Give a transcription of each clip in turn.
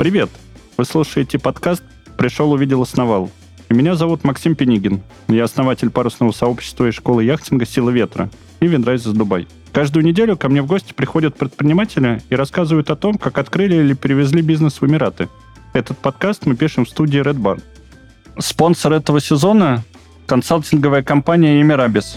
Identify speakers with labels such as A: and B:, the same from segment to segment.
A: Привет! Вы слушаете подкаст «Пришел, увидел, основал». Меня зовут Максим Пенигин. Я основатель парусного сообщества и школы яхтинга «Сила ветра» и Винрайзес Дубай. Каждую неделю ко мне в гости приходят предприниматели и рассказывают о том, как открыли или перевезли бизнес в Эмираты. Этот подкаст мы пишем в студии Red Barn. Спонсор этого сезона – консалтинговая компания «Эмирабис».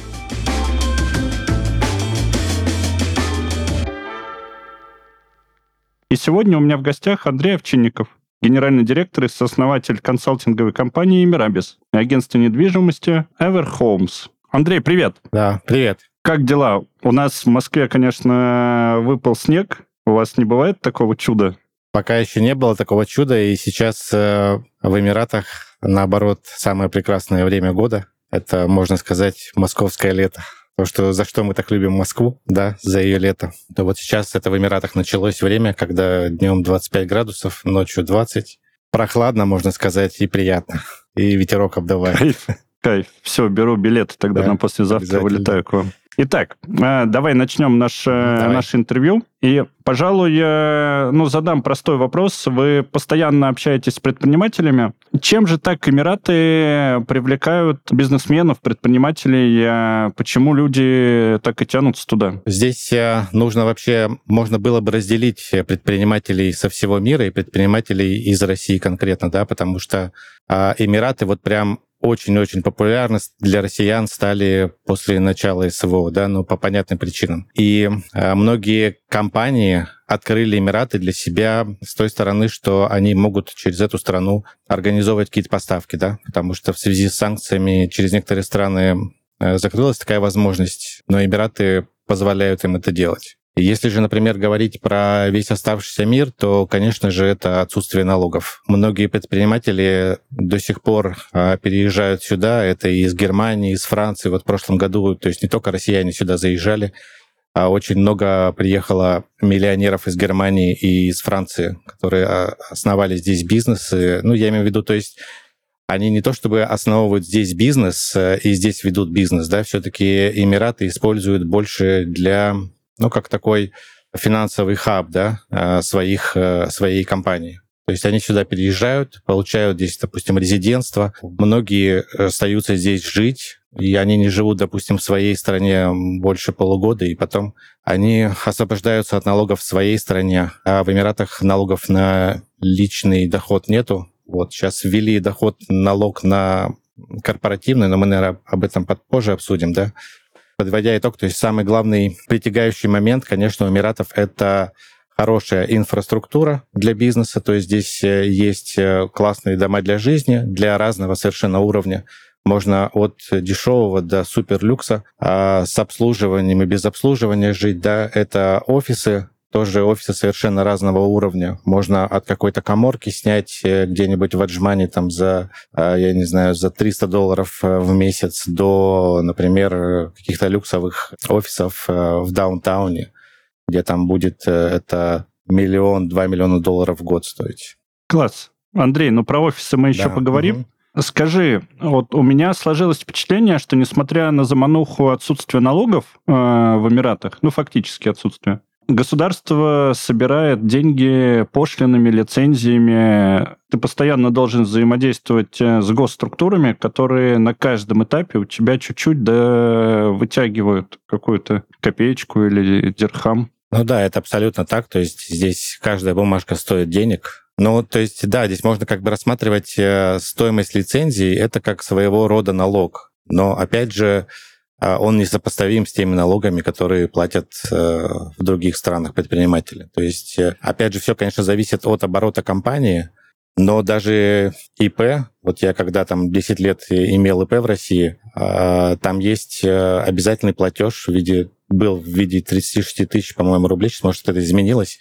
A: И сегодня у меня в гостях Андрей Овчинников, генеральный директор и сооснователь консалтинговой компании «Мирабис» и агентства недвижимости Ever Homes. Андрей, привет.
B: Да, привет.
A: Как дела? У нас в Москве, конечно, выпал снег. У вас не бывает такого чуда?
B: Пока еще не было такого чуда, и сейчас э, в Эмиратах, наоборот, самое прекрасное время года. Это, можно сказать, московское лето. То, что за что мы так любим Москву, да, за ее лето. То вот сейчас это в Эмиратах началось время, когда днем 25 градусов, ночью 20. Прохладно, можно сказать, и приятно. И ветерок обдувает.
A: Кайф. Кайф. Все, беру билеты тогда да, на послезавтра вылетаю к вам. Итак, э, давай начнем наш, э, давай. наше интервью. И, пожалуй, я ну, задам простой вопрос. Вы постоянно общаетесь с предпринимателями. Чем же так Эмираты привлекают бизнесменов, предпринимателей? Э, почему люди так и тянутся туда?
B: Здесь нужно вообще, можно было бы разделить предпринимателей со всего мира и предпринимателей из России конкретно, да, потому что Эмираты вот прям очень-очень популярны для россиян стали после начала СВО, да, ну, по понятным причинам. И э, многие компании открыли Эмираты для себя с той стороны, что они могут через эту страну организовывать какие-то поставки, да, потому что в связи с санкциями через некоторые страны э, закрылась такая возможность, но Эмираты позволяют им это делать. Если же, например, говорить про весь оставшийся мир, то, конечно же, это отсутствие налогов. Многие предприниматели до сих пор а, переезжают сюда. Это и из Германии, из Франции. Вот в прошлом году, то есть не только россияне сюда заезжали, а очень много приехало миллионеров из Германии и из Франции, которые а, основали здесь бизнесы. Ну, я имею в виду, то есть они не то чтобы основывают здесь бизнес э, и здесь ведут бизнес, да, все-таки Эмираты используют больше для ну, как такой финансовый хаб, да, э, своих, э, своей компании. То есть они сюда переезжают, получают здесь, допустим, резидентство. Многие остаются здесь жить, и они не живут, допустим, в своей стране больше полугода, и потом они освобождаются от налогов в своей стране, а в Эмиратах налогов на личный доход нету. Вот сейчас ввели доход, налог на корпоративный, но мы, наверное, об этом позже обсудим, да. Подводя итог, то есть самый главный притягающий момент, конечно, у Эмиратов это хорошая инфраструктура для бизнеса, то есть здесь э, есть э, классные дома для жизни, для разного совершенно уровня. Можно от дешевого до суперлюкса а с обслуживанием и без обслуживания жить. Да, это офисы тоже офисы совершенно разного уровня. Можно от какой-то коморки снять э, где-нибудь в Аджмане там за, э, я не знаю, за 300 долларов э, в месяц до, например, каких-то люксовых офисов в даунтауне, где там будет это миллион, два миллиона долларов в год стоить.
A: Класс. Андрей, ну про офисы мы еще да. поговорим. Угу. Скажи, вот у меня сложилось впечатление, что несмотря на замануху отсутствия налогов э, в Эмиратах, ну фактически отсутствие, Государство собирает деньги пошлинами, лицензиями. Ты постоянно должен взаимодействовать э, с госструктурами, которые на каждом этапе у тебя чуть-чуть да вытягивают какую-то копеечку или дирхам.
B: Ну да, это абсолютно так. То есть здесь каждая бумажка стоит денег. Ну, то есть, да, здесь можно как бы рассматривать э, стоимость лицензии, это как своего рода налог. Но, опять же, он несопоставим с теми налогами, которые платят э, в других странах предприниматели. То есть, э, опять же, все, конечно, зависит от оборота компании, но даже ИП, вот я когда там 10 лет имел ИП в России, а, там есть э, обязательный платеж в виде, был в виде 36 тысяч, по-моему, рублей, сейчас, может, это изменилось,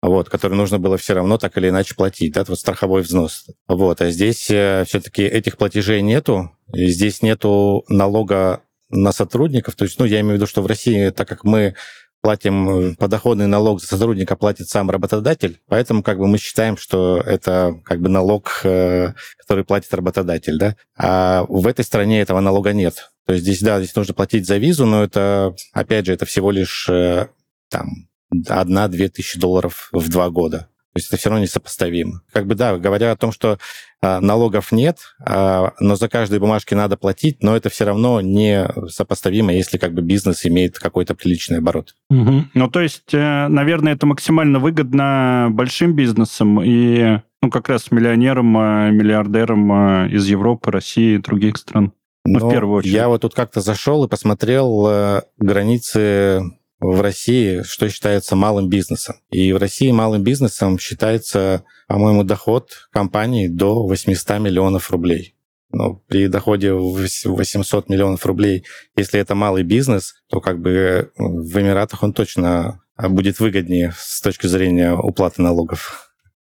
B: вот, который нужно было все равно так или иначе платить, да, вот страховой взнос. Вот, а здесь все-таки этих платежей нету, здесь нету налога на сотрудников. То есть, ну, я имею в виду, что в России, так как мы платим подоходный налог за сотрудника платит сам работодатель, поэтому как бы мы считаем, что это как бы налог, э, который платит работодатель, да. А в этой стране этого налога нет. То есть здесь, да, здесь нужно платить за визу, но это, опять же, это всего лишь э, там одна-две тысячи долларов в два года. То есть это все равно несопоставимо. Как бы, да, говоря о том, что а, налогов нет, а, но за каждые бумажки надо платить, но это все равно не сопоставимо, если как бы бизнес имеет какой-то приличный оборот.
A: Угу. Ну, то есть, э, наверное, это максимально выгодно большим бизнесам и ну, как раз миллионерам, а, миллиардерам из Европы, России и других стран.
B: Ну, в первую очередь. Я вот тут как-то зашел и посмотрел э, границы в России, что считается малым бизнесом. И в России малым бизнесом считается, по-моему, доход компании до 800 миллионов рублей. Ну, при доходе в 800 миллионов рублей, если это малый бизнес, то как бы в Эмиратах он точно будет выгоднее с точки зрения уплаты налогов.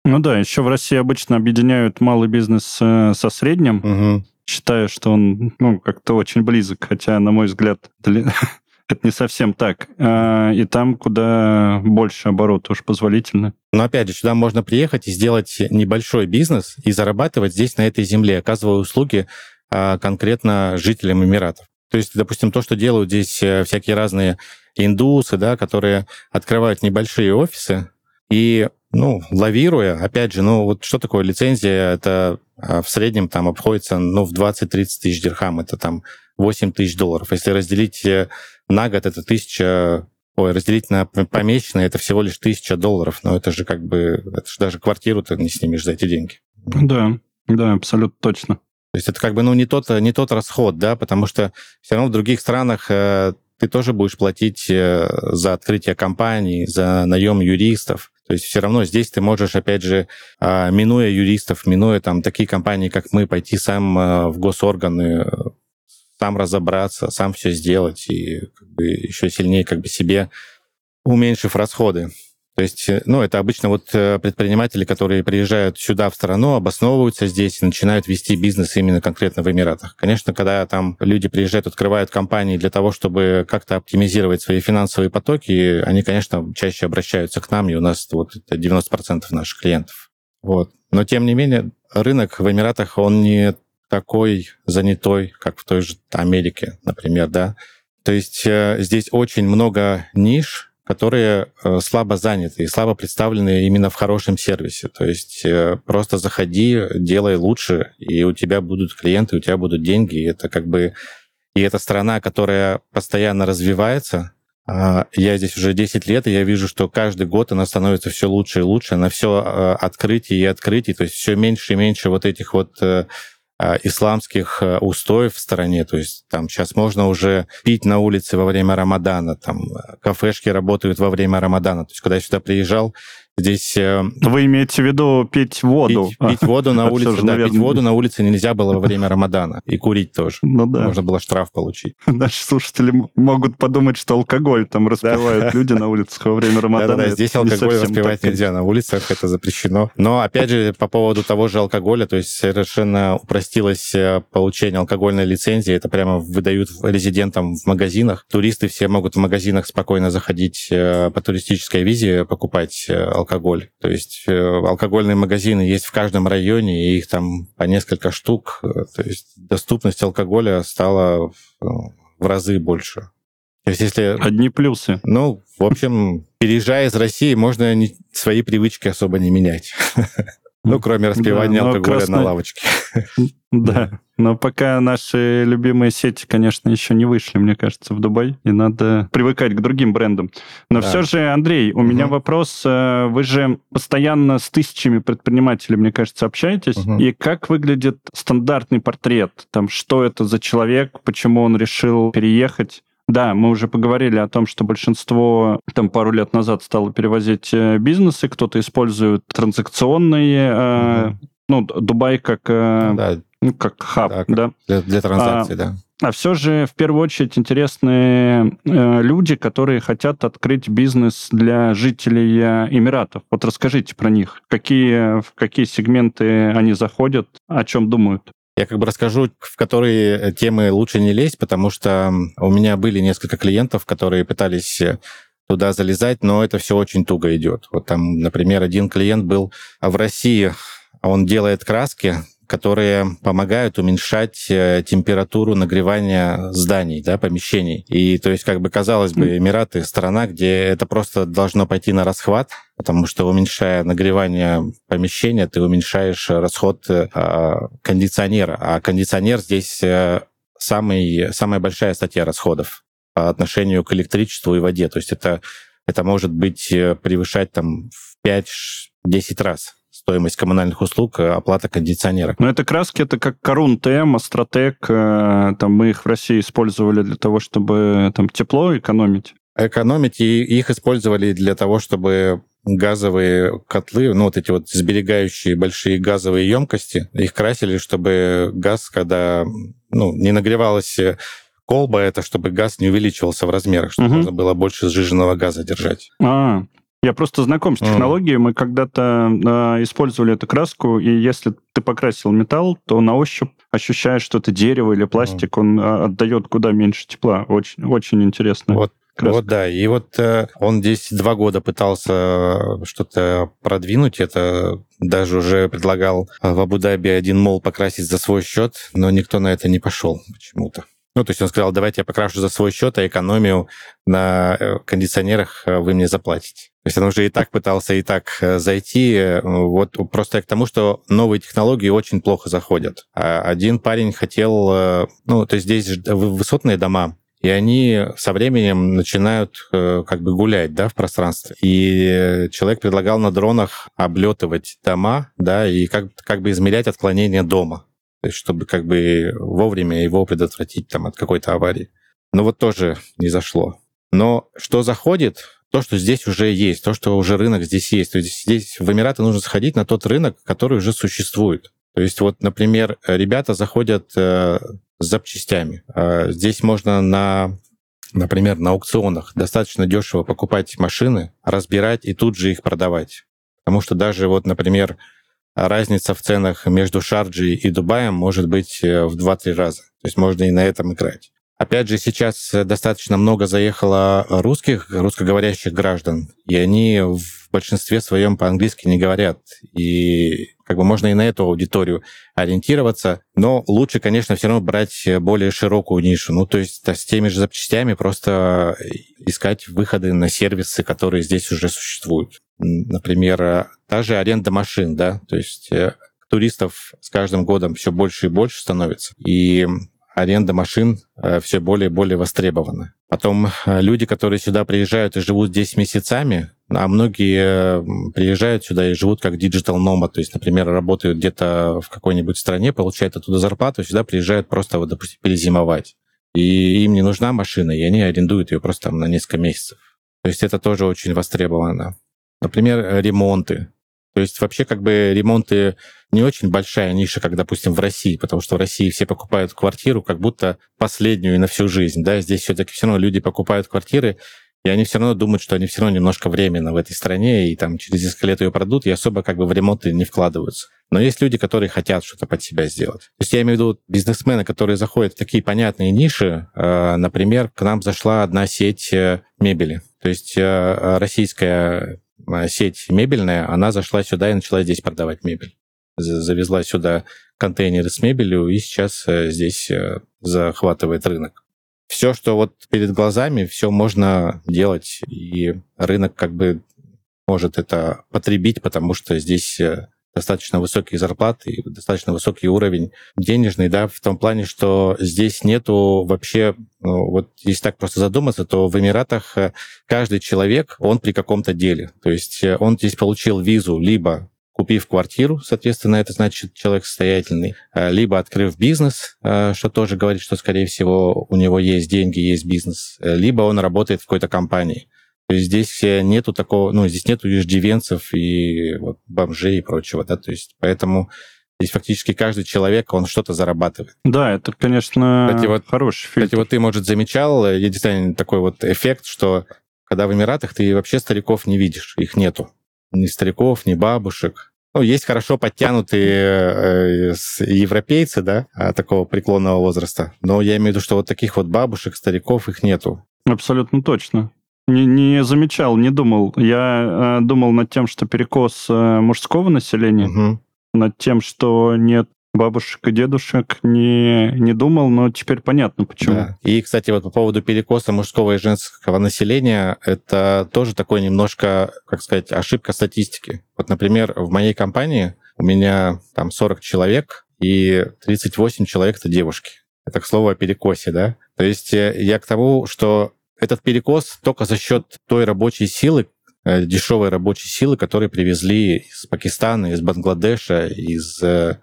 A: Ну да, еще в России обычно объединяют малый бизнес э, со средним, угу. считая, что он ну, как-то очень близок, хотя, на мой взгляд, Это не совсем так. А, и там куда больше оборот уж позволительно.
B: Но опять же, сюда можно приехать и сделать небольшой бизнес и зарабатывать здесь, на этой земле, оказывая услуги а, конкретно жителям Эмиратов. То есть, допустим, то, что делают здесь э, всякие разные индусы, да, которые открывают небольшие офисы и, ну, лавируя, опять же, ну, вот что такое лицензия? Это в среднем там обходится, ну, в 20-30 тысяч дирхам. Это там 8 тысяч долларов. Если разделить э, на год, это тысяча Ой, разделить на помесячные, это всего лишь тысяча долларов. Но это же как бы... Это же даже квартиру ты не снимешь за эти деньги.
A: Да, да, абсолютно точно.
B: То есть это как бы ну, не, тот, не тот расход, да, потому что все равно в других странах э, ты тоже будешь платить э, за открытие компаний, за наем юристов. То есть все равно здесь ты можешь, опять же, э, минуя юристов, минуя там такие компании, как мы, пойти сам э, в госорганы, сам разобраться, сам все сделать и как бы еще сильнее как бы себе уменьшив расходы. То есть, э, ну, это обычно вот э, предприниматели, которые приезжают сюда в страну, обосновываются здесь и начинают вести бизнес именно конкретно в Эмиратах. Конечно, когда там люди приезжают, открывают компании для того, чтобы как-то оптимизировать свои финансовые потоки, они, конечно, чаще обращаются к нам, и у нас вот это 90% наших клиентов. Вот. Но, тем не менее, рынок в Эмиратах, он не такой занятой, как в той же Америке, например, да. То есть э, здесь очень много ниш, которые э, слабо заняты и слабо представлены именно в хорошем сервисе. То есть э, просто заходи, делай лучше, и у тебя будут клиенты, у тебя будут деньги. И это как бы... И это страна, которая постоянно развивается. А, я здесь уже 10 лет, и я вижу, что каждый год она становится все лучше и лучше. Она все открытие и открытие. То есть все меньше и меньше вот этих вот исламских э, устоев в стране. То есть там сейчас можно уже пить на улице во время Рамадана, там э, кафешки работают во время Рамадана. То есть когда я сюда приезжал, Здесь... Э,
A: Вы имеете в виду пить воду?
B: Пить, пить воду на улице, да, наверное... пить воду на улице нельзя было во время Рамадана. И курить тоже. Ну да. Можно было штраф получить.
A: Наши слушатели могут подумать, что алкоголь там распивают люди на улицах во время Рамадана.
B: Да-да, здесь алкоголь распивать нельзя на улицах, это запрещено. Но, опять же, по поводу того же алкоголя, то есть совершенно упростилось э, получение алкогольной лицензии. Это прямо выдают резидентам в магазинах. Туристы все могут в магазинах спокойно заходить э, по туристической визе, покупать алкоголь. То есть э, алкогольные магазины есть в каждом районе, и их там по несколько штук. То есть доступность алкоголя стала в разы больше.
A: То есть если... Одни плюсы.
B: Ну, в общем, переезжая из России, можно свои привычки особо не менять. Ну, кроме распивания алкоголя на лавочке.
A: Да, но пока наши любимые сети, конечно, еще не вышли, мне кажется, в Дубай, и надо привыкать к другим брендам. Но да. все же, Андрей, у угу. меня вопрос. Э, вы же постоянно с тысячами предпринимателей, мне кажется, общаетесь. Угу. И как выглядит стандартный портрет? Там, что это за человек, почему он решил переехать? Да, мы уже поговорили о том, что большинство там пару лет назад стало перевозить э, бизнесы, кто-то использует транзакционные, э, угу. ну, Дубай как э, да ну, как хаб, да? да?
B: Для, для транзакций, а, да.
A: А все же, в первую очередь, интересны э, люди, которые хотят открыть бизнес для жителей э, Эмиратов. Вот расскажите про них. Какие, в какие сегменты они заходят, о чем думают?
B: Я как бы расскажу, в которые темы лучше не лезть, потому что у меня были несколько клиентов, которые пытались туда залезать, но это все очень туго идет. Вот там, например, один клиент был в России, он делает краски, которые помогают уменьшать э, температуру нагревания зданий, да, помещений. И то есть, как бы казалось бы, Эмираты страна, где это просто должно пойти на расхват, потому что уменьшая нагревание помещения, ты уменьшаешь расход э, кондиционера. А кондиционер здесь э, самый, самая большая статья расходов по отношению к электричеству и воде. То есть это, это может быть превышать там в 5-10 раз стоимость коммунальных услуг, э, оплата кондиционера.
A: Но это краски, это как Корун ТМ, Астротек, э, там мы их в России использовали для того, чтобы там тепло экономить.
B: Экономить, и их использовали для того, чтобы газовые котлы, ну вот эти вот сберегающие большие газовые емкости, их красили, чтобы газ, когда ну, не нагревалась колба, это чтобы газ не увеличивался в размерах, чтобы угу. можно было больше сжиженного газа держать.
A: А, я просто знаком с технологией. Мы когда-то э, использовали эту краску, и если ты покрасил металл, то на ощупь ощущаешь, что это дерево или пластик, он э, отдает куда меньше тепла. Очень, очень интересно.
B: Вот краска. Вот да, и вот э, он здесь два года пытался что-то продвинуть, это даже уже предлагал в Абу-Даби один мол покрасить за свой счет, но никто на это не пошел почему-то. Ну, то есть он сказал, давайте я покрашу за свой счет, а экономию на э, кондиционерах э, вы мне заплатите. То есть он уже и так пытался и так э, зайти. Вот просто я к тому, что новые технологии очень плохо заходят. А один парень хотел... Ну, то есть здесь высотные дома, и они со временем начинают как бы гулять да, в пространстве. И человек предлагал на дронах облетывать дома, да, и как, как бы измерять отклонение дома чтобы как бы вовремя его предотвратить там от какой-то аварии. Но вот тоже не зашло. Но что заходит, то, что здесь уже есть, то, что уже рынок здесь есть. То есть здесь в Эмираты нужно сходить на тот рынок, который уже существует. То есть вот, например, ребята заходят э, с запчастями. Э, здесь можно на например, на аукционах достаточно дешево покупать машины, разбирать и тут же их продавать. Потому что даже вот, например, разница в ценах между Шарджей и Дубаем может быть э, в 2-3 раза. То есть можно и на этом играть. Опять же, сейчас достаточно много заехало русских, русскоговорящих граждан, и они в большинстве своем по-английски не говорят. И как бы можно и на эту аудиторию ориентироваться, но лучше, конечно, все равно брать более широкую нишу. Ну, то есть с теми же запчастями просто искать выходы на сервисы, которые здесь уже существуют. Например, та же аренда машин, да, то есть э, туристов с каждым годом все больше и больше становится. И аренда машин э, все более и более востребована. Потом э, люди, которые сюда приезжают и живут здесь месяцами, а многие приезжают сюда и живут как digital nomad, то есть, например, работают где-то в какой-нибудь стране, получают оттуда зарплату, сюда приезжают просто, вот, допустим, перезимовать. И им не нужна машина, и они арендуют ее просто там на несколько месяцев. То есть это тоже очень востребовано. Например, ремонты. То есть вообще как бы ремонты не очень большая ниша, как, допустим, в России, потому что в России все покупают квартиру как будто последнюю на всю жизнь. Да? Здесь все-таки все равно люди покупают квартиры, и они все равно думают, что они все равно немножко временно в этой стране, и там через несколько лет ее продадут, и особо как бы в ремонты не вкладываются. Но есть люди, которые хотят что-то под себя сделать. То есть я имею в виду бизнесмены, которые заходят в такие понятные ниши. Э, например, к нам зашла одна сеть э, мебели. То есть э, российская сеть мебельная, она зашла сюда и начала здесь продавать мебель. Завезла сюда контейнеры с мебелью и сейчас э, здесь э, захватывает рынок. Все, что вот перед глазами, все можно делать, и рынок как бы может это потребить, потому что здесь достаточно высокие зарплаты достаточно высокий уровень денежный, да, в том плане, что здесь нету вообще, ну, вот если так просто задуматься, то в Эмиратах э, каждый человек, он при каком-то деле. То есть э, он здесь получил визу либо купив квартиру, соответственно, это значит человек состоятельный, э, либо открыв бизнес, что тоже говорит, что, скорее всего, у него есть деньги, есть бизнес, либо он работает в какой-то компании. То есть здесь нету такого, ну, здесь нету иждивенцев и вот, бомжей и прочего, да, то есть поэтому здесь фактически каждый человек, он что-то зарабатывает.
A: Да, это, конечно, кстати, вот, хороший фильтр.
B: Кстати, вот ты, может, замечал, я действительно такой вот эффект, что когда в Эмиратах ты вообще стариков не видишь, их нету. Ни стариков, ни бабушек. Ну, есть хорошо подтянутые э, европейцы, да, а, такого преклонного возраста. Но я имею в виду, что вот таких вот бабушек, стариков, их нету.
A: Абсолютно точно. Не, не замечал, не думал. Я э, думал над тем, что перекос э, мужского населения, угу. над тем, что нет бабушек и дедушек не, не думал, но теперь понятно, почему. Да.
B: И, кстати, вот по поводу перекоса мужского и женского населения, это тоже такой немножко, как сказать, ошибка статистики. Вот, например, в моей компании у меня там 40 человек, и 38 человек — это девушки. Это, к слову, о перекосе, да? То есть э, я к тому, что этот перекос только за счет той рабочей силы, э, дешевой рабочей силы, которые привезли из Пакистана, из Бангладеша, из э,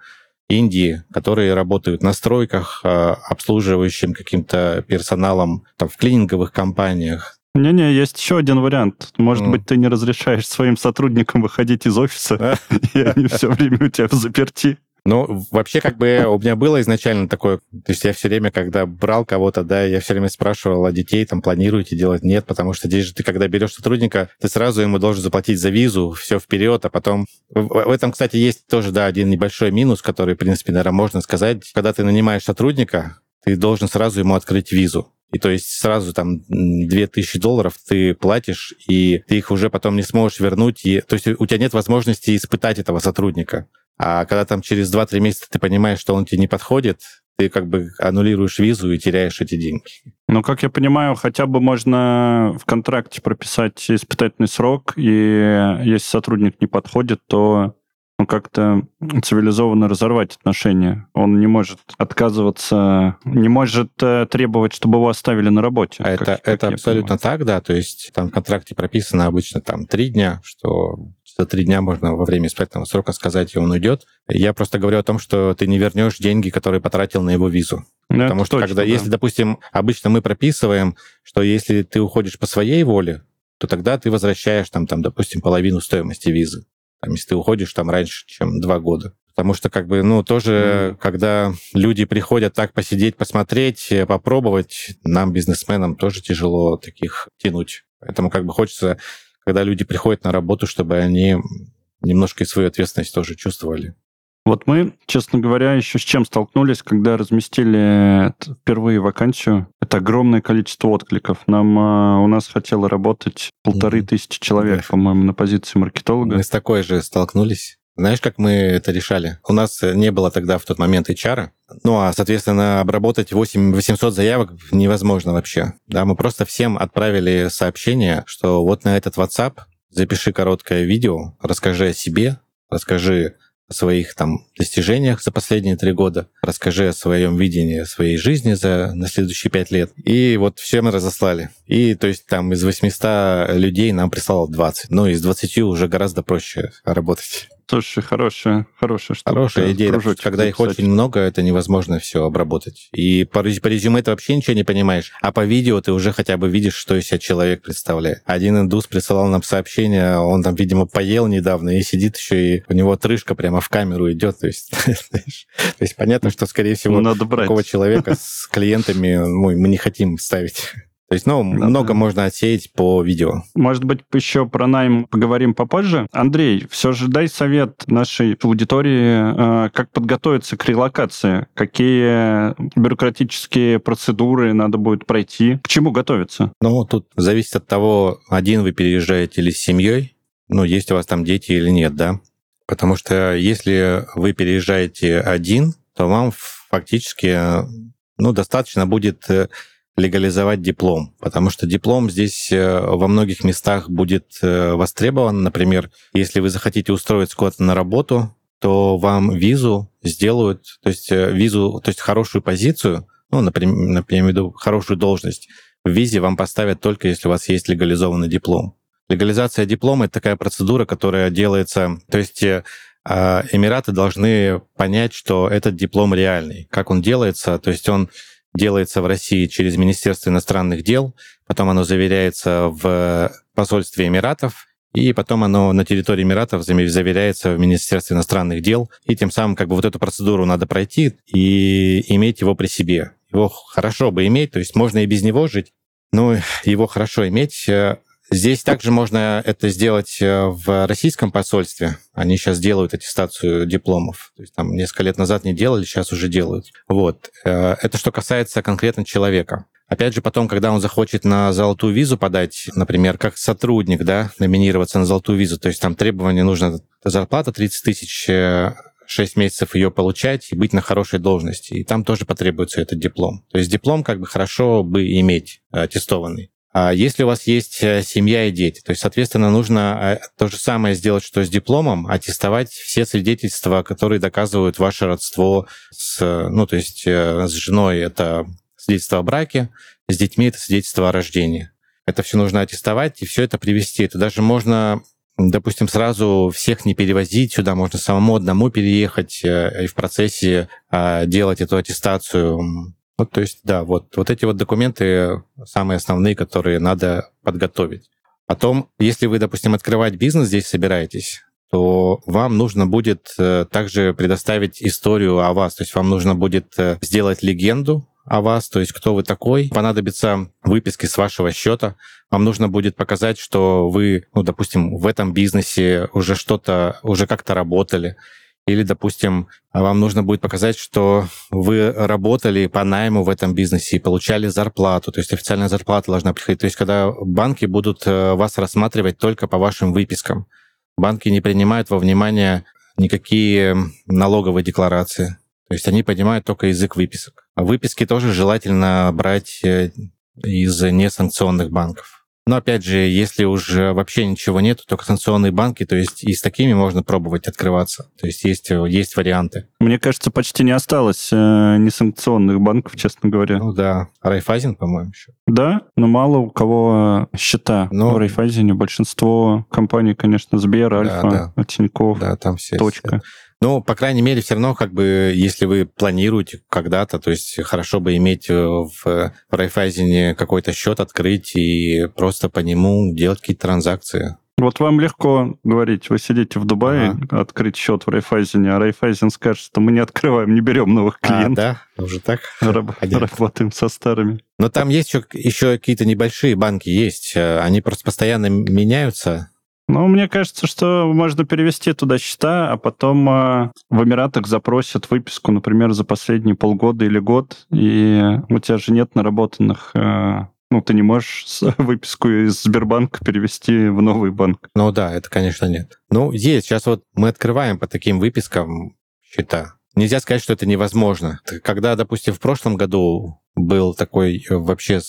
B: Индии, которые работают на стройках, обслуживающим каким-то персоналом там, в клининговых компаниях.
A: Не-не, есть еще один вариант. Может mm. быть, ты не разрешаешь своим сотрудникам выходить из офиса, и они все время у тебя в заперти.
B: Ну, вообще, как бы у меня было изначально такое, то есть я все время, когда брал кого-то, да, я все время спрашивал, а детей там планируете делать? Нет, потому что здесь же ты, когда берешь сотрудника, ты сразу ему должен заплатить за визу, все вперед, а потом... В этом, кстати, есть тоже, да, один небольшой минус, который, в принципе, наверное, можно сказать. Когда ты нанимаешь сотрудника, ты должен сразу ему открыть визу. И то есть сразу там 2000 долларов ты платишь, и ты их уже потом не сможешь вернуть. И, то есть у тебя нет возможности испытать этого сотрудника. А когда там через 2-3 месяца ты понимаешь, что он тебе не подходит, ты как бы аннулируешь визу и теряешь эти деньги.
A: Ну, как я понимаю, хотя бы можно в контракте прописать испытательный срок, и если сотрудник не подходит, то ну, как-то цивилизованно разорвать отношения. Он не может отказываться, не может э, требовать, чтобы его оставили на работе.
B: А это, как это абсолютно понимаю. так, да. То есть там в контракте прописано обычно там три дня, что за три дня можно во время испытательного срока сказать, и он уйдет. Я просто говорю о том, что ты не вернешь деньги, которые потратил на его визу. Ну, Потому что точно, когда, да. если, допустим, обычно мы прописываем, что если ты уходишь по своей воле, то тогда ты возвращаешь там, там, допустим, половину стоимости визы. Там, если ты уходишь там раньше, чем два года. Потому что, как бы, ну, тоже, mm. когда люди приходят так посидеть, посмотреть, попробовать, нам, бизнесменам, тоже тяжело таких тянуть. Поэтому, как бы, хочется когда люди приходят на работу, чтобы они немножко и свою ответственность тоже чувствовали.
A: Вот мы, честно говоря, еще с чем столкнулись, когда разместили впервые вакансию. Это огромное количество откликов. Нам а, у нас хотело работать полторы mm-hmm. тысячи человек, да. по-моему, на позиции маркетолога.
B: Мы с такой же столкнулись. Знаешь, как мы это решали? У нас не было тогда в тот момент HR, ну, а, соответственно, обработать 8 800 заявок невозможно вообще. Да, мы просто всем отправили сообщение, что вот на этот WhatsApp запиши короткое видео, расскажи о себе, расскажи о своих там достижениях за последние три года, расскажи о своем видении своей жизни за на следующие пять лет. И вот все мы разослали. И то есть там из 800 людей нам прислало 20. Ну, из 20 уже гораздо проще работать.
A: Слушай, хорошая, хорошая штука.
B: Хорошая идея. Кружочек, когда их очень много, это невозможно все обработать. И по, по резюме ты вообще ничего не понимаешь. А по видео ты уже хотя бы видишь, что из себя человек представляет. Один индус присылал нам сообщение, он там, видимо, поел недавно и сидит еще, и у него отрыжка прямо в камеру идет. То есть, то есть понятно, что, скорее всего, ну, такого человека с клиентами мы не хотим ставить. То есть, ну, да, много да. можно отсеять по видео.
A: Может быть, еще про найм поговорим попозже. Андрей, все же дай совет нашей аудитории, э, как подготовиться к релокации, какие бюрократические процедуры надо будет пройти, к чему готовиться?
B: Ну, тут зависит от того, один вы переезжаете или с семьей, ну, есть у вас там дети или нет, да. Потому что если вы переезжаете один, то вам фактически, ну, достаточно будет э, легализовать диплом, потому что диплом здесь э, во многих местах будет э, востребован. Например, если вы захотите устроиться куда-то на работу, то вам визу сделают, то есть э, визу, то есть хорошую позицию, ну, например, например, хорошую должность, в визе вам поставят только если у вас есть легализованный диплом. Легализация диплома — это такая процедура, которая делается, то есть а, Эмираты должны понять, что этот диплом реальный. Как он делается? То есть он делается в России через Министерство иностранных дел, потом оно заверяется в посольстве Эмиратов, и потом оно на территории Эмиратов заверяется в Министерстве иностранных дел, и тем самым как бы вот эту процедуру надо пройти и иметь его при себе. Его хорошо бы иметь, то есть можно и без него жить, но его хорошо иметь. Здесь также можно это сделать э, в российском посольстве. Они сейчас делают аттестацию дипломов. То есть там несколько лет назад не делали, сейчас уже делают. Вот. Э, это что касается конкретно человека. Опять же, потом, когда он захочет на золотую визу подать, например, как сотрудник, да, номинироваться на золотую визу, то есть там требования нужно зарплата 30 тысяч э, 6 месяцев ее получать и быть на хорошей должности. И там тоже потребуется этот диплом. То есть диплом как бы хорошо бы иметь аттестованный. А если у вас есть э, семья и дети, то есть, соответственно, нужно э, то же самое сделать, что с дипломом, аттестовать все свидетельства, которые доказывают ваше родство с, ну, то есть э, с женой это свидетельство о браке, с детьми это свидетельство о рождении. Это все нужно аттестовать и все это привести. Это даже можно допустим, сразу всех не перевозить сюда, можно самому одному переехать и в процессе делать эту аттестацию вот, то есть, да, вот, вот эти вот документы самые основные, которые надо подготовить. Потом, если вы, допустим, открывать бизнес здесь собираетесь, то вам нужно будет э, также предоставить историю о вас. То есть вам нужно будет э, сделать легенду о вас, то есть кто вы такой. Понадобится выписки с вашего счета. Вам нужно будет показать, что вы, ну, допустим, в этом бизнесе уже что-то, уже как-то работали или, допустим, вам нужно будет показать, что вы работали по найму в этом бизнесе и получали зарплату, то есть официальная зарплата должна приходить. То есть когда банки будут э, вас рассматривать только по вашим выпискам. Банки не принимают во внимание никакие налоговые декларации. То есть они понимают только язык выписок. А выписки тоже желательно брать э, из несанкционных банков. Но опять же, если уже вообще ничего нет, то санкционные банки, то есть и с такими можно пробовать открываться. То есть есть, есть варианты.
A: Мне кажется, почти не осталось э, несанкционных банков, честно говоря.
B: Ну да. Райфайзен, по-моему, еще.
A: Да, но мало у кого счета но... в Райфайзене. Большинство компаний, конечно, Сбер, Альфа, да, Тинькофф,
B: да, там все,
A: Точка.
B: Все. Ну, по крайней мере, все равно, как бы, если вы планируете когда-то, то есть хорошо бы иметь э, в, Райфайзене какой-то счет открыть и просто по нему делать какие-то транзакции.
A: Вот вам легко говорить, вы сидите в Дубае, ага. открыть счет в Райфайзене, а Райфайзен скажет, что мы не открываем, не берем новых а, клиентов.
B: А, да? Уже так?
A: Раб- работаем со старыми.
B: Но там есть еще, еще какие-то небольшие банки есть, э, они просто постоянно меняются,
A: ну, мне кажется, что можно перевести туда счета, а потом э, в Эмиратах запросят выписку, например, за последние полгода или год, и у тебя же нет наработанных... Э, ну, ты не можешь выписку из Сбербанка перевести в новый банк.
B: Ну да, это, конечно, нет. Ну, есть. Сейчас вот мы открываем по таким выпискам счета. Нельзя сказать, что это невозможно. Когда, допустим, в прошлом году был такой э, вообще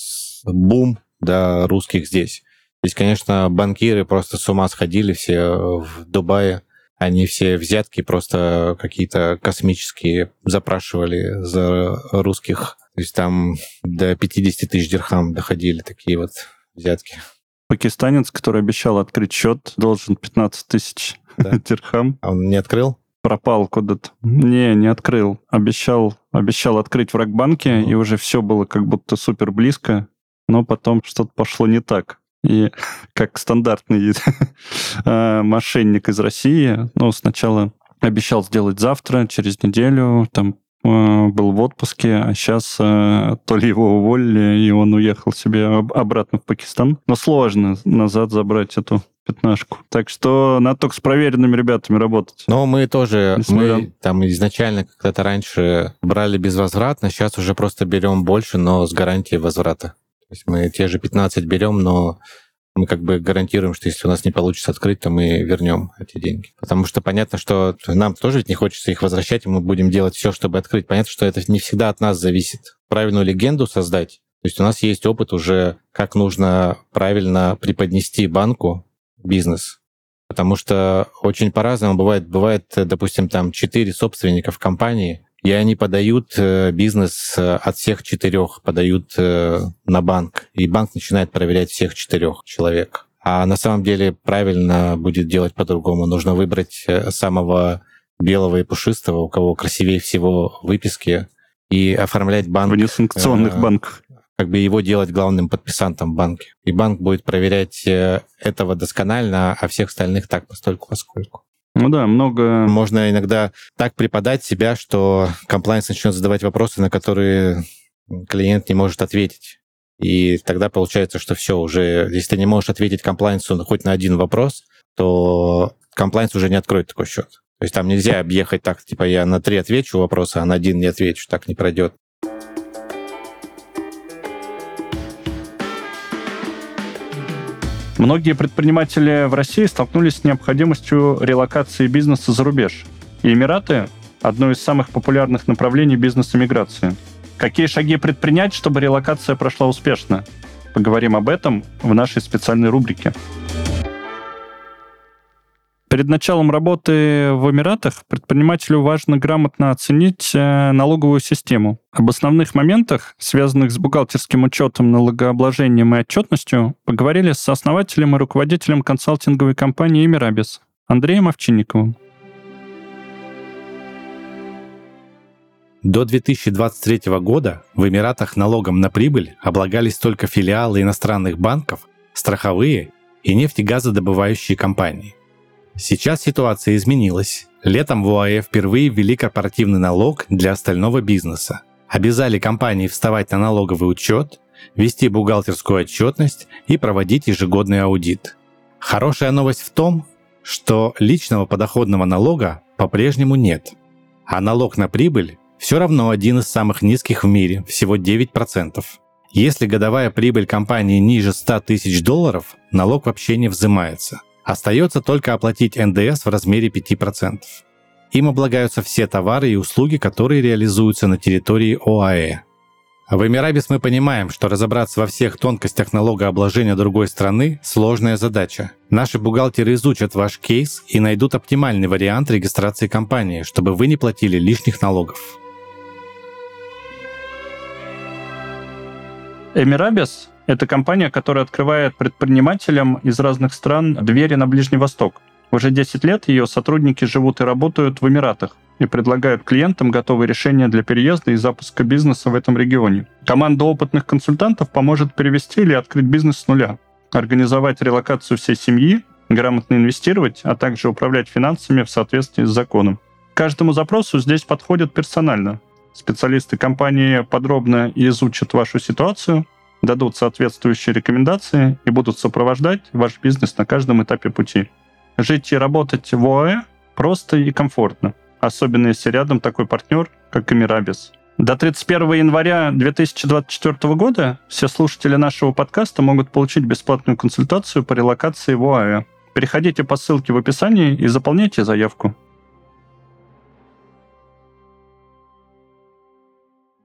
B: бум да, русских здесь, Здесь, конечно, банкиры просто с ума сходили все в Дубае. Они все взятки просто какие-то космические запрашивали за русских. То есть там до 50 тысяч дирхам доходили такие вот взятки.
A: Пакистанец, который обещал открыть счет, должен 15 тысяч да. дирхам.
B: А он не открыл?
A: пропал куда-то. Не, не открыл. Обещал, обещал открыть в Ракбанке, mm. и уже все было как будто супер близко, но потом что-то пошло не так. И как стандартный э, мошенник из России, ну, сначала обещал сделать завтра, через неделю, там э, был в отпуске, а сейчас э, то ли его уволили, и он уехал себе обратно в Пакистан. Но сложно назад забрать эту пятнашку. Так что надо только с проверенными ребятами работать.
B: Но мы тоже, Несмотря... мы там изначально когда-то раньше брали безвозвратно, сейчас уже просто берем больше, но с гарантией возврата. Есть мы те же 15 берем, но мы как бы гарантируем, что если у нас не получится открыть, то мы вернем эти деньги. Потому что понятно, что нам тоже ведь не хочется их возвращать, и мы будем делать все, чтобы открыть. Понятно, что это не всегда от нас зависит. Правильную легенду создать. То есть у нас есть опыт уже, как нужно правильно преподнести банку бизнес. Потому что очень по-разному бывает. Бывает, допустим, там четыре собственника в компании, и они подают э, бизнес э, от всех четырех, подают э, на банк, и банк начинает проверять всех четырех человек. А на самом деле правильно будет делать по-другому. Нужно выбрать самого белого и пушистого, у кого красивее всего выписки, и оформлять банк...
A: В несанкционных э, банках.
B: Как бы его делать главным подписантом в банке. И банк будет проверять этого досконально, а всех остальных так постольку поскольку.
A: Ну да, много...
B: Можно иногда так преподать себя, что комплайнс начнет задавать вопросы, на которые клиент не может ответить. И тогда получается, что все, уже если ты не можешь ответить комплайнсу хоть на один вопрос, то комплайнс уже не откроет такой счет. То есть там нельзя объехать так, типа я на три отвечу вопросы, а на один не отвечу, так не пройдет.
A: Многие предприниматели в России столкнулись с необходимостью релокации бизнеса за рубеж. И Эмираты – одно из самых популярных направлений бизнес-эмиграции. Какие шаги предпринять, чтобы релокация прошла успешно? Поговорим об этом в нашей специальной рубрике. Перед началом работы в Эмиратах предпринимателю важно грамотно оценить э, налоговую систему. Об основных моментах, связанных с бухгалтерским учетом, налогообложением и отчетностью, поговорили с основателем и руководителем консалтинговой компании «Эмирабис» Андреем Овчинниковым.
B: До 2023 года в Эмиратах налогом на прибыль облагались только филиалы иностранных банков, страховые и нефтегазодобывающие компании. Сейчас ситуация изменилась. Летом в ОАЭ впервые ввели корпоративный налог для остального бизнеса. Обязали компании вставать на налоговый учет, вести бухгалтерскую отчетность и проводить ежегодный аудит. Хорошая новость в том, что личного подоходного налога по-прежнему нет. А налог на прибыль все равно один из самых низких в мире, всего 9%. Если годовая прибыль компании ниже 100 тысяч долларов, налог вообще не взимается. Остается только оплатить НДС в размере 5%. Им облагаются все товары и услуги, которые реализуются на территории ОАЭ. В Эмирабис мы понимаем, что разобраться во всех тонкостях налогообложения другой страны – сложная задача. Наши бухгалтеры изучат ваш кейс и найдут оптимальный вариант регистрации компании, чтобы вы не платили лишних налогов.
A: Эмирабис это компания, которая открывает предпринимателям из разных стран двери на Ближний Восток. Уже 10 лет ее сотрудники живут и работают в Эмиратах и предлагают клиентам готовые решения для переезда и запуска бизнеса в этом регионе. Команда опытных консультантов поможет перевести или открыть бизнес с нуля, организовать релокацию всей семьи, грамотно инвестировать, а также управлять финансами в соответствии с законом. Каждому запросу здесь подходят персонально. Специалисты компании подробно изучат вашу ситуацию, дадут соответствующие рекомендации и будут сопровождать ваш бизнес на каждом этапе пути. Жить и работать в ОАЭ просто и комфортно, особенно если рядом такой партнер, как Эмирабис. До 31 января 2024 года все слушатели нашего подкаста могут получить бесплатную консультацию по релокации в ОАЭ. Переходите по ссылке в описании и заполняйте заявку.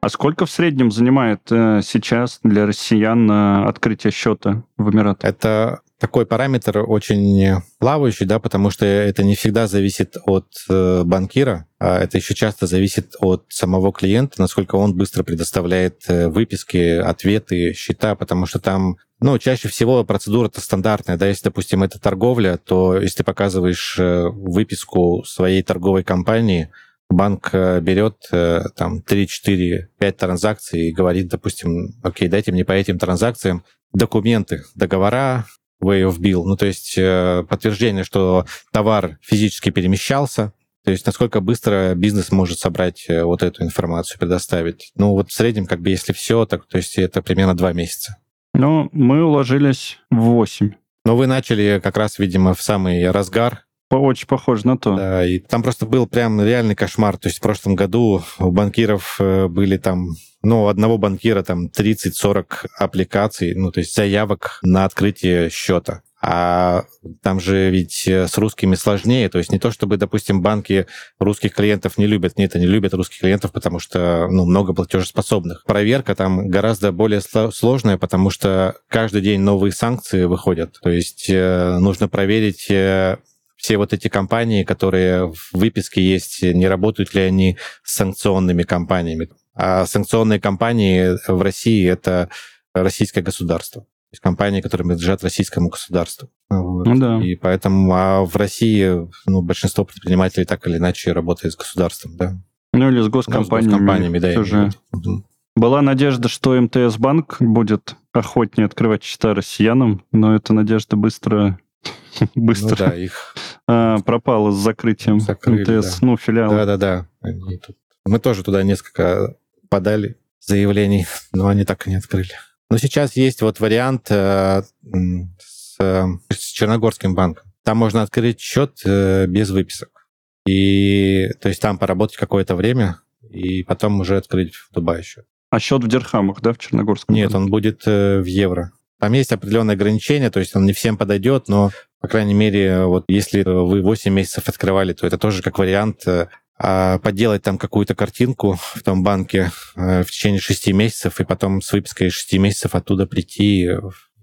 A: А сколько в среднем занимает э, сейчас для россиян э, открытие счета в Эмиратах?
B: Это такой параметр очень плавающий, да, потому что это не всегда зависит от э, банкира, а это еще часто зависит от самого клиента, насколько он быстро предоставляет э, выписки, ответы, счета, потому что там ну, чаще всего процедура-то стандартная, да, если, допустим, это торговля, то если ты показываешь э, выписку своей торговой компании, банк э, берет э, там 3, 4, 5 транзакций и говорит, допустим, окей, дайте мне по этим транзакциям документы, договора, way of bill, ну то есть э, подтверждение, что товар физически перемещался, то есть насколько быстро бизнес может собрать вот эту информацию, предоставить. Ну вот в среднем, как бы если все, так, то есть это примерно два месяца.
A: Ну, мы уложились в 8.
B: Но вы начали как раз, видимо, в самый разгар
A: очень похоже на то.
B: Да, и там просто был прям реальный кошмар. То есть в прошлом году у банкиров э, были там ну, у одного банкира там 30-40 аппликаций, ну, то есть заявок на открытие счета. А там же ведь э, с русскими сложнее. То есть не то, чтобы, допустим, банки русских клиентов не любят. Нет, они любят русских клиентов, потому что ну, много платежеспособных. Проверка там гораздо более сложная, потому что каждый день новые санкции выходят. То есть э, нужно проверить все вот эти компании, которые в выписке есть, не работают ли они с санкционными компаниями. А санкционные компании в России — это российское государство. То есть компании, которые принадлежат российскому государству. Вот. Ну, да. И поэтому а в России ну, большинство предпринимателей так или иначе работает с государством, да.
A: Ну или с госкомпаниями. Ну, с госкомпаниями, да. Тоже. Была надежда, что МТС банк будет охотнее открывать счета россиянам, но эта надежда быстро быстро ну, да, их а, пропало с закрытием Закрыли, МТС, да. ну, филиала.
B: Да-да-да. Мы тоже туда несколько подали заявлений, но они так и не открыли. Но сейчас есть вот вариант э, с, э, с Черногорским банком. Там можно открыть счет э, без выписок. И то есть там поработать какое-то время, и потом уже открыть в Дубае счет.
A: А счет в дирхамах, да, в Черногорском?
B: Нет, банке? он будет э, в евро. Там есть определенные ограничения, то есть он не всем подойдет, но По крайней мере, вот если вы 8 месяцев открывали, то это тоже как вариант а поделать там какую-то картинку в том банке в течение 6 месяцев и потом с выпиской 6 месяцев оттуда прийти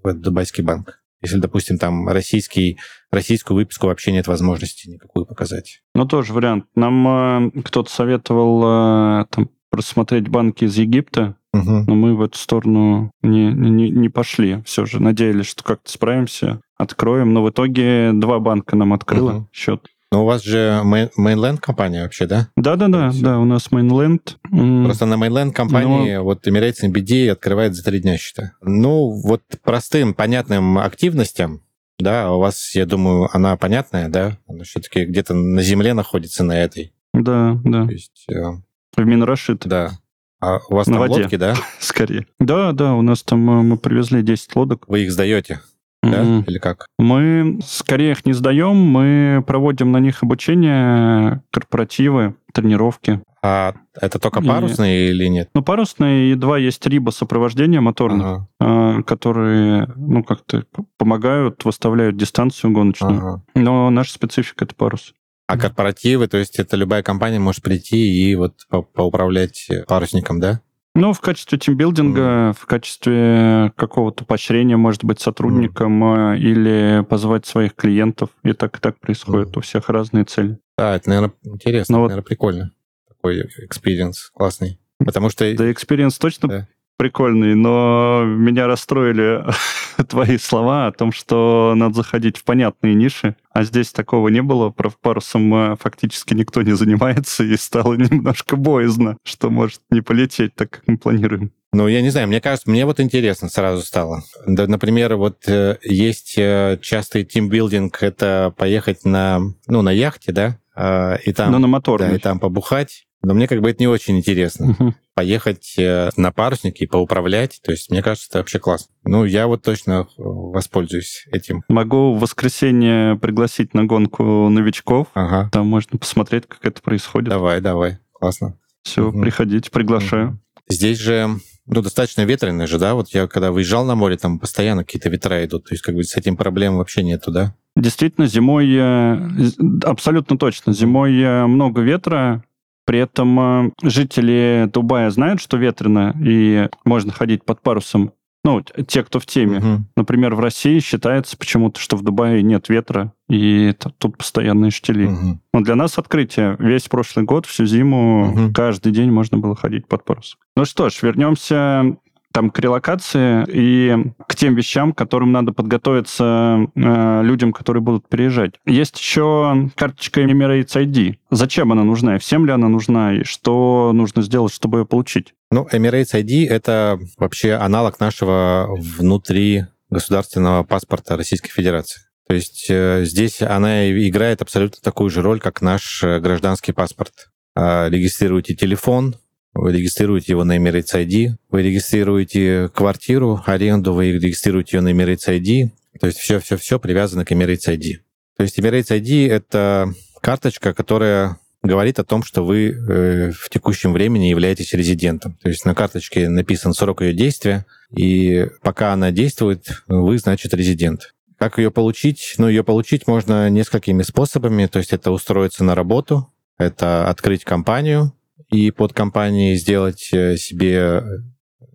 B: в этот дубайский банк. Если, допустим, там российский, российскую выписку вообще нет возможности никакую показать.
A: Ну, тоже вариант. Нам э, кто-то советовал э, там, просмотреть банки из Египта, угу. но мы в эту сторону не, не, не пошли. Все же надеялись, что как-то справимся, откроем. Но в итоге два банка нам открыло угу. счет.
B: Но у вас же mainland компания вообще, да?
A: Да-да-да, да, у нас mainland.
B: Просто на mainland компании Но... вот Emirates NBD открывает за три дня счета. Ну, вот простым, понятным активностям, да, у вас, я думаю, она понятная, да? Она все-таки где-то на земле находится на этой.
A: Да, да. То есть, э... В Минрашид.
B: Да. А у вас на там воде. лодки, да?
A: Скорее. Да, да, у нас там э, мы привезли 10 лодок.
B: Вы их сдаете? да? Mm-hmm. Или как?
A: Мы скорее их не сдаем, мы проводим на них обучение, корпоративы, тренировки.
B: А это только парусные и... или нет?
A: Ну, парусные, и два есть риба сопровождения моторных, ага. А, которые, ну, как-то помогают, выставляют дистанцию гоночную. Ага. Но наша специфика — это парус.
B: А корпоративы, то есть это любая компания может прийти и вот поуправлять парусником, да?
A: Ну, в качестве тимбилдинга, mm. в качестве какого-то поощрения, может быть, сотрудникам mm. или позвать своих клиентов. И так и так происходит. Mm. У всех разные цели.
B: Да, это, наверное, интересно, Но наверное, вот... прикольно. Такой experience классный. Потому что...
A: Да, experience точно да прикольный, но меня расстроили твои слова о том, что надо заходить в понятные ниши, а здесь такого не было. Парусом э, фактически никто не занимается, и стало немножко боязно, что может не полететь так, как мы планируем.
B: Ну, я не знаю, мне кажется, мне вот интересно сразу стало. Да, например, вот э, есть э, частый тимбилдинг, это поехать на, ну, на яхте, да, и там...
A: Ну, на моторной.
B: Да, и там побухать. Но мне как бы это не очень интересно. Uh-huh. Поехать э, на паруснике и поуправлять, то есть мне кажется, это вообще классно. Ну, я вот точно э, воспользуюсь этим.
A: Могу в воскресенье пригласить на гонку новичков. Ага. Там можно посмотреть, как это происходит.
B: Давай, давай. Классно.
A: Все, угу. приходите, приглашаю. Угу.
B: Здесь же ну, достаточно ветрено же, да? Вот я когда выезжал на море, там постоянно какие-то ветра идут. То есть как бы с этим проблем вообще нету, да?
A: Действительно, зимой абсолютно точно. Зимой много ветра, при этом э, жители Дубая знают, что ветрено, и можно ходить под парусом. Ну, те, кто в теме. Угу. Например, в России считается почему-то, что в Дубае нет ветра, и тут постоянные штили. Угу. Но для нас открытие. Весь прошлый год, всю зиму, угу. каждый день можно было ходить под парусом. Ну что ж, вернемся там к релокации и к тем вещам, к которым надо подготовиться э, людям, которые будут приезжать. Есть еще карточка Emirates ID. Зачем она нужна? Всем ли она нужна? И что нужно сделать, чтобы ее получить?
B: Ну, Emirates ID — это вообще аналог нашего внутри государственного паспорта Российской Федерации. То есть э, здесь она играет абсолютно такую же роль, как наш э, гражданский паспорт. Э, регистрируете телефон, вы регистрируете его на Emirates ID, вы регистрируете квартиру, аренду, вы регистрируете ее на Emirates ID, то есть все-все-все привязано к Emirates ID. То есть Emirates ID — это карточка, которая говорит о том, что вы э, в текущем времени являетесь резидентом. То есть на карточке написан срок ее действия, и пока она действует, вы, значит, резидент. Как ее получить? Ну, ее получить можно несколькими способами. То есть это устроиться на работу, это открыть компанию, и под компанией сделать э, себе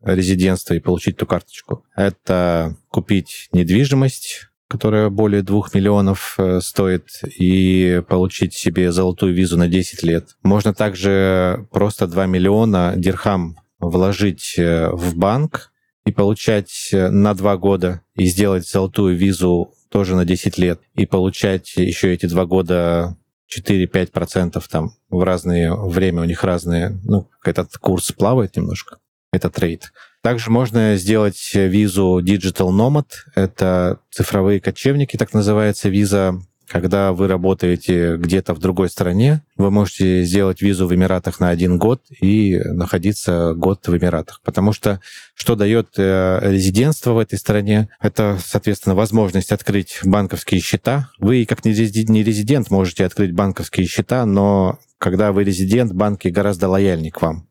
B: резидентство и получить ту карточку. Это купить недвижимость, которая более двух миллионов э, стоит, и получить себе золотую визу на 10 лет. Можно также просто 2 миллиона дирхам вложить э, в банк и получать на 2 года и сделать золотую визу тоже на 10 лет и получать еще эти 2 года 4-5% там в разное время, у них разные, ну, этот курс плавает немножко, это трейд. Также можно сделать визу Digital Nomad, это цифровые кочевники, так называется виза когда вы работаете где-то в другой стране, вы можете сделать визу в Эмиратах на один год и находиться год в Эмиратах. Потому что что дает э, резидентство в этой стране, это, соответственно, возможность открыть банковские счета. Вы, как не резидент, можете открыть банковские счета, но когда вы резидент, банки гораздо лояльнее к вам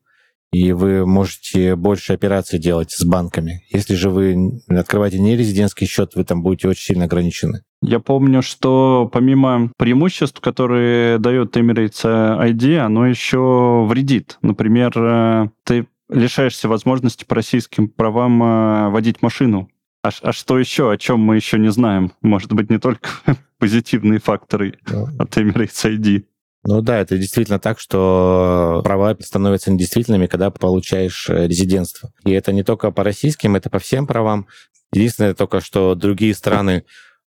B: и вы можете больше операций делать с банками. Если же вы открываете не резидентский счет, вы там будете очень сильно ограничены.
A: Я помню, что помимо преимуществ, которые дает Emirates ID, оно еще вредит. Например, э, ты лишаешься возможности по российским правам э, водить машину. А, а что еще, о чем мы еще не знаем? Может быть, не только позитивные факторы от Emirates ID.
B: Ну да, это действительно так, что права становятся недействительными, когда получаешь э, резидентство. И это не только по российским, это по всем правам. Единственное только, что другие страны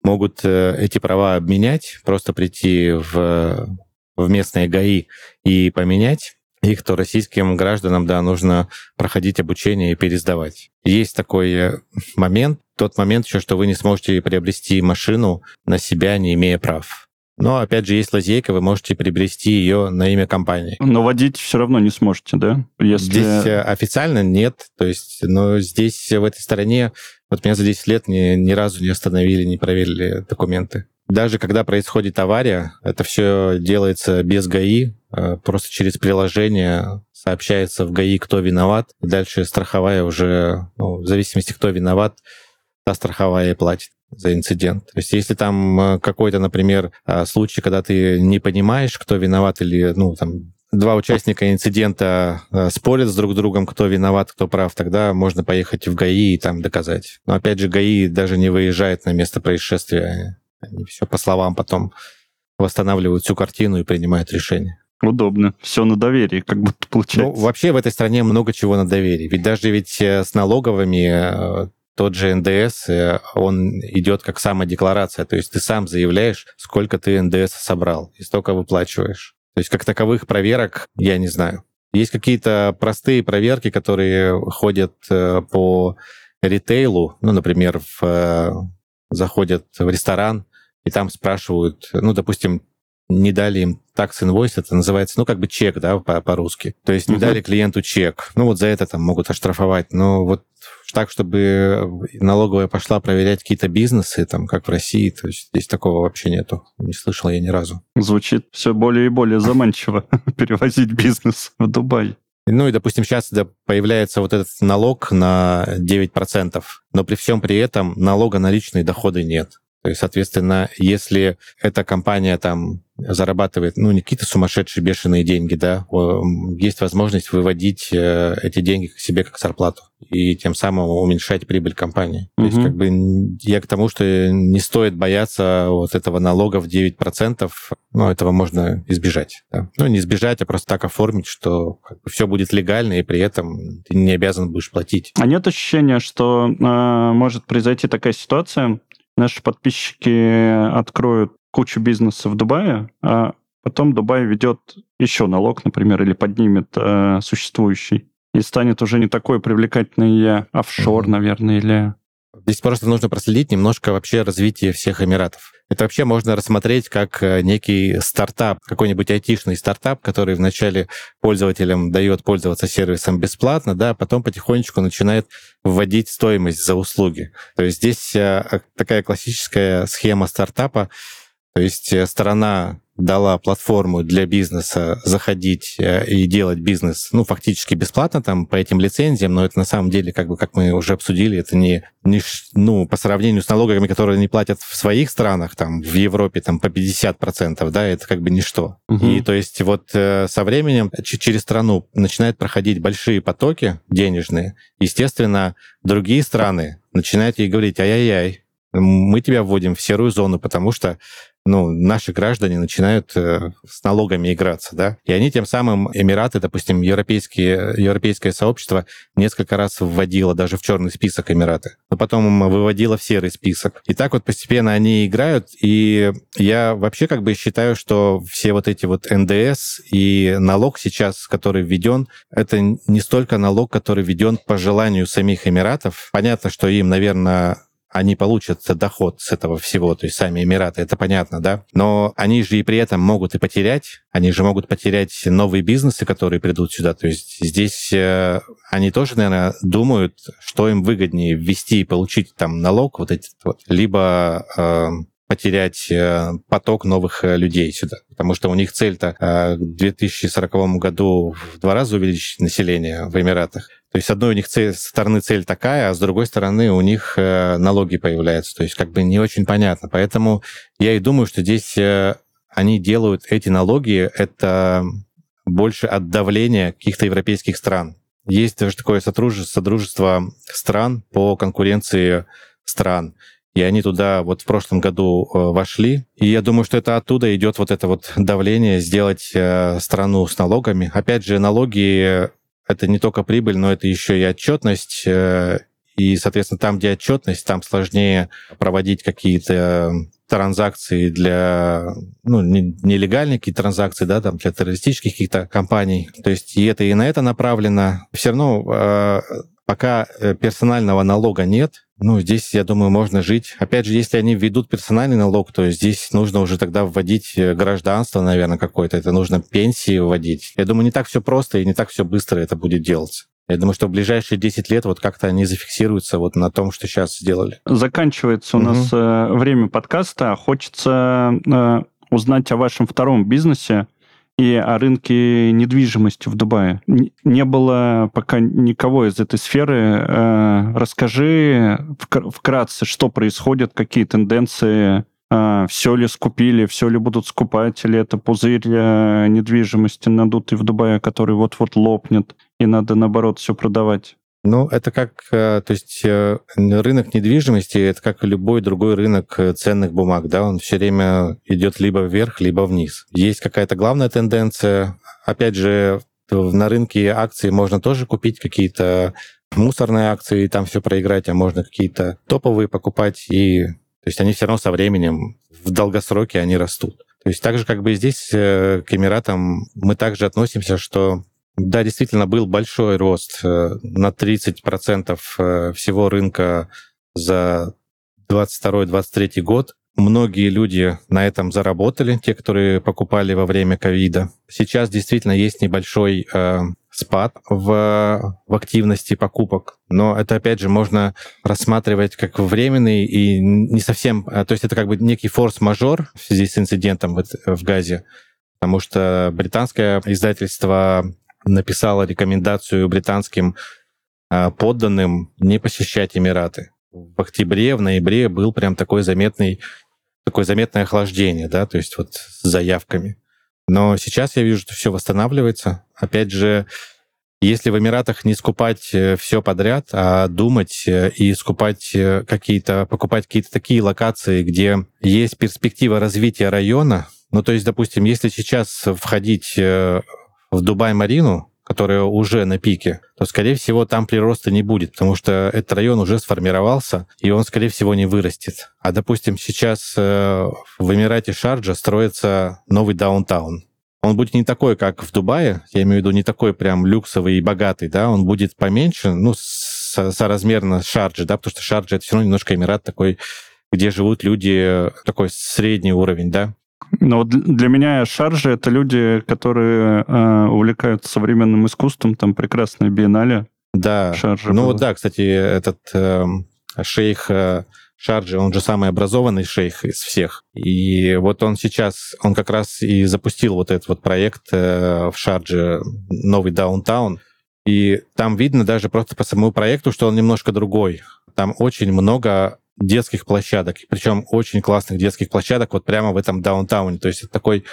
B: могут э, эти права обменять, просто прийти в, в местные ГАИ и поменять их, то российским гражданам, да, нужно проходить обучение и пересдавать. Есть такой э, момент, тот момент еще, что вы не сможете приобрести машину на себя, не имея прав. Но, опять же, есть лазейка, вы можете приобрести ее на имя компании.
A: Но водить все равно не сможете, да?
B: Если... Здесь э, официально нет. То есть, но здесь, в этой стороне, вот меня за 10 лет ни, ни разу не остановили, не проверили документы. Даже когда происходит авария, это все делается без ГАИ, э, просто через приложение сообщается в ГАИ, кто виноват. И дальше страховая уже, ну, в зависимости, кто виноват, та страховая платит за инцидент. То есть если там э, какой-то, например, э, случай, когда ты не понимаешь, кто виноват, или, ну, там, два участника инцидента э, спорят с друг другом, кто виноват, кто прав, тогда можно поехать в ГАИ и там доказать. Но опять же, ГАИ даже не выезжает на место происшествия. Они все по словам потом восстанавливают всю картину и принимают решение.
A: Удобно. Все на доверии, как будто получается.
B: Ну, вообще в этой стране много чего на доверии. Ведь даже ведь с налоговыми тот же НДС, э, он идет как самодекларация, то есть ты сам заявляешь, сколько ты НДС собрал, и столько выплачиваешь. То есть как таковых проверок я не знаю. Есть какие-то простые проверки, которые ходят э, по ритейлу, ну, например, в, э, заходят в ресторан, и там спрашивают, ну, допустим, не дали им такс инвойс, это называется, ну, как бы чек, да, по-русски. То есть не uh-huh. дали клиенту чек. Ну, вот за это там могут оштрафовать. Но вот так, чтобы налоговая пошла проверять какие-то бизнесы, там, как в России, то есть здесь такого вообще нету. Не слышал я ни разу.
A: Звучит все более и более заманчиво перевозить бизнес в Дубай.
B: Ну и, допустим, сейчас появляется вот этот налог на 9%, но при всем при этом налога на личные доходы нет. То есть, соответственно, если эта компания там зарабатывает, ну, не какие-то сумасшедшие бешеные деньги, да, есть возможность выводить э, эти деньги к себе как зарплату и тем самым уменьшать прибыль компании. Угу. То есть, как бы, я к тому, что не стоит бояться вот этого налога в 9%, ну, этого можно избежать. Да? Ну, не избежать, а просто так оформить, что как бы, все будет легально, и при этом ты не обязан будешь платить.
A: А нет ощущения, что э, может произойти такая ситуация, наши подписчики откроют кучу бизнеса в Дубае, а потом Дубай ведет еще налог, например, или поднимет э, существующий. И станет уже не такой привлекательный офшор, mm-hmm. наверное, или...
B: Здесь просто нужно проследить немножко вообще развитие всех Эмиратов. Это вообще можно рассмотреть как э, некий стартап, какой-нибудь айтишный стартап, который вначале пользователям дает пользоваться сервисом бесплатно, да, а потом потихонечку начинает вводить стоимость за услуги. То есть здесь э, такая классическая схема стартапа, то есть э, сторона дала платформу для бизнеса заходить э, и делать бизнес, ну, фактически бесплатно там по этим лицензиям, но это на самом деле, как бы, как мы уже обсудили, это не, не ну, по сравнению с налогами, которые они платят в своих странах, там, в Европе, там, по 50%, да, это как бы ничто. Угу. И то есть вот э, со временем через страну начинают проходить большие потоки денежные, естественно, другие страны начинают ей говорить, ай-яй-яй, мы тебя вводим в серую зону, потому что ну, наши граждане начинают э, с налогами играться, да, и они тем самым, Эмираты, допустим, европейские, европейское сообщество несколько раз вводило даже в черный список Эмираты, но потом выводило в серый список. И так вот постепенно они играют, и я вообще как бы считаю, что все вот эти вот НДС и налог сейчас, который введен, это не столько налог, который введен по желанию самих Эмиратов. Понятно, что им, наверное, они получат доход с этого всего, то есть сами Эмираты, это понятно, да? Но они же и при этом могут и потерять, они же могут потерять новые бизнесы, которые придут сюда. То есть здесь э, они тоже, наверное, думают, что им выгоднее ввести и получить там налог вот этот вот, либо э, потерять э, поток новых э, людей сюда. Потому что у них цель-то к 2040 году в два раза увеличить население в Эмиратах. То есть, с одной у них цель, стороны цель такая, а с другой стороны у них налоги появляются. То есть, как бы не очень понятно. Поэтому я и думаю, что здесь они делают эти налоги, это больше от давления каких-то европейских стран. Есть даже такое сотрудничество, содружество стран по конкуренции стран. И они туда вот в прошлом году э, вошли. И я думаю, что это оттуда идет вот это вот давление сделать э, страну с налогами. Опять же, налоги — это не только прибыль, но это еще и отчетность. Э, и, соответственно, там, где отчетность, там сложнее проводить какие-то транзакции для, ну, нелегальные какие-то транзакции, да, там для террористических каких-то компаний. То есть и это и на это направлено. Все равно э, пока э, персонального налога нет, ну, здесь, я думаю, можно жить. Опять же, если они введут персональный налог, то здесь нужно уже тогда вводить э, гражданство, наверное, какое-то. Это нужно пенсии вводить. Я думаю, не так все просто и не так все быстро это будет делаться. Я думаю, что в ближайшие 10 лет вот как-то они зафиксируются вот на том, что сейчас сделали.
A: Заканчивается у угу. нас э, время подкаста. Хочется узнать о вашем втором бизнесе и о рынке недвижимости в Дубае. Не было пока никого из этой сферы. Э, расскажи вкратце, что происходит, какие тенденции а, все ли скупили, все ли будут скупать, или это пузырь э, недвижимости надутый в Дубае, который вот-вот лопнет, и надо, наоборот, все продавать.
B: Ну, это как, э, то есть э, рынок недвижимости, это как и любой другой рынок ценных бумаг, да, он все время идет либо вверх, либо вниз. Есть какая-то главная тенденция. Опять же, на рынке акций можно тоже купить какие-то мусорные акции и там все проиграть, а можно какие-то топовые покупать и то есть они все равно со временем в долгосроке они растут. То есть так же, как бы здесь э, к Эмиратам мы также относимся, что да, действительно был большой рост э, на 30% э, всего рынка за 22-23 год. Многие люди на этом заработали, те, которые покупали во время ковида. Сейчас действительно есть небольшой спад в, в активности покупок. Но это, опять же, можно рассматривать как временный и не совсем... А, то есть это как бы некий форс-мажор в связи с инцидентом в Газе, потому что британское издательство написало рекомендацию британским а, подданным не посещать Эмираты. В октябре, в ноябре был прям такой заметный такое заметное охлаждение, да, то есть вот с заявками. Но сейчас я вижу, что все восстанавливается. Опять же, если в Эмиратах не скупать э, все подряд, а думать э, и скупать э, какие-то, покупать какие-то такие локации, где есть перспектива развития района, ну, то есть, допустим, если сейчас входить в Дубай-Марину, которая уже на пике, то, скорее всего, там прироста не будет, потому что этот район уже сформировался, и он, скорее всего, не вырастет. А, допустим, сейчас в Эмирате Шарджа строится новый даунтаун. Он будет не такой, как в Дубае, я имею в виду не такой прям люксовый и богатый, да, он будет поменьше, ну, со соразмерно Шарджи, да, потому что Шарджи это все равно немножко Эмират такой, где живут люди, такой средний уровень, да.
A: Но для меня шаржи это люди, которые э, увлекаются современным искусством, там прекрасная биеннале.
B: Да. Шаржи ну было. вот да, кстати, этот э, шейх э, Шарджи, он же самый образованный шейх из всех. И вот он сейчас, он как раз и запустил вот этот вот проект э, в Шардже, новый даунтаун. И там видно даже просто по самому проекту, что он немножко другой. Там очень много детских площадок, причем очень классных детских площадок вот прямо в этом даунтауне. То есть это такой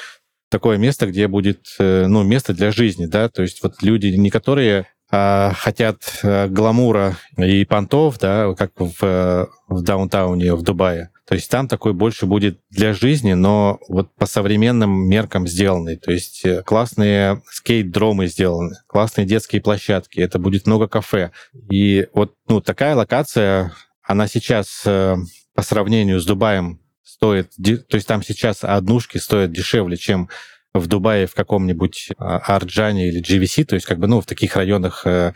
B: такое место, где будет, э, ну, место для жизни, да, то есть вот люди, не которые а, хотят э, гламура и понтов, да, как в, в даунтауне в Дубае. То есть там такой больше будет для жизни, но вот по современным меркам сделанный. То есть э, классные скейт-дромы сделаны, классные детские площадки, это будет много кафе. И вот ну, такая локация, она сейчас э, по сравнению с Дубаем стоит, то есть там сейчас однушки стоят дешевле, чем в Дубае в каком-нибудь а, Арджане или GVC, то есть как бы, ну, в таких районах э,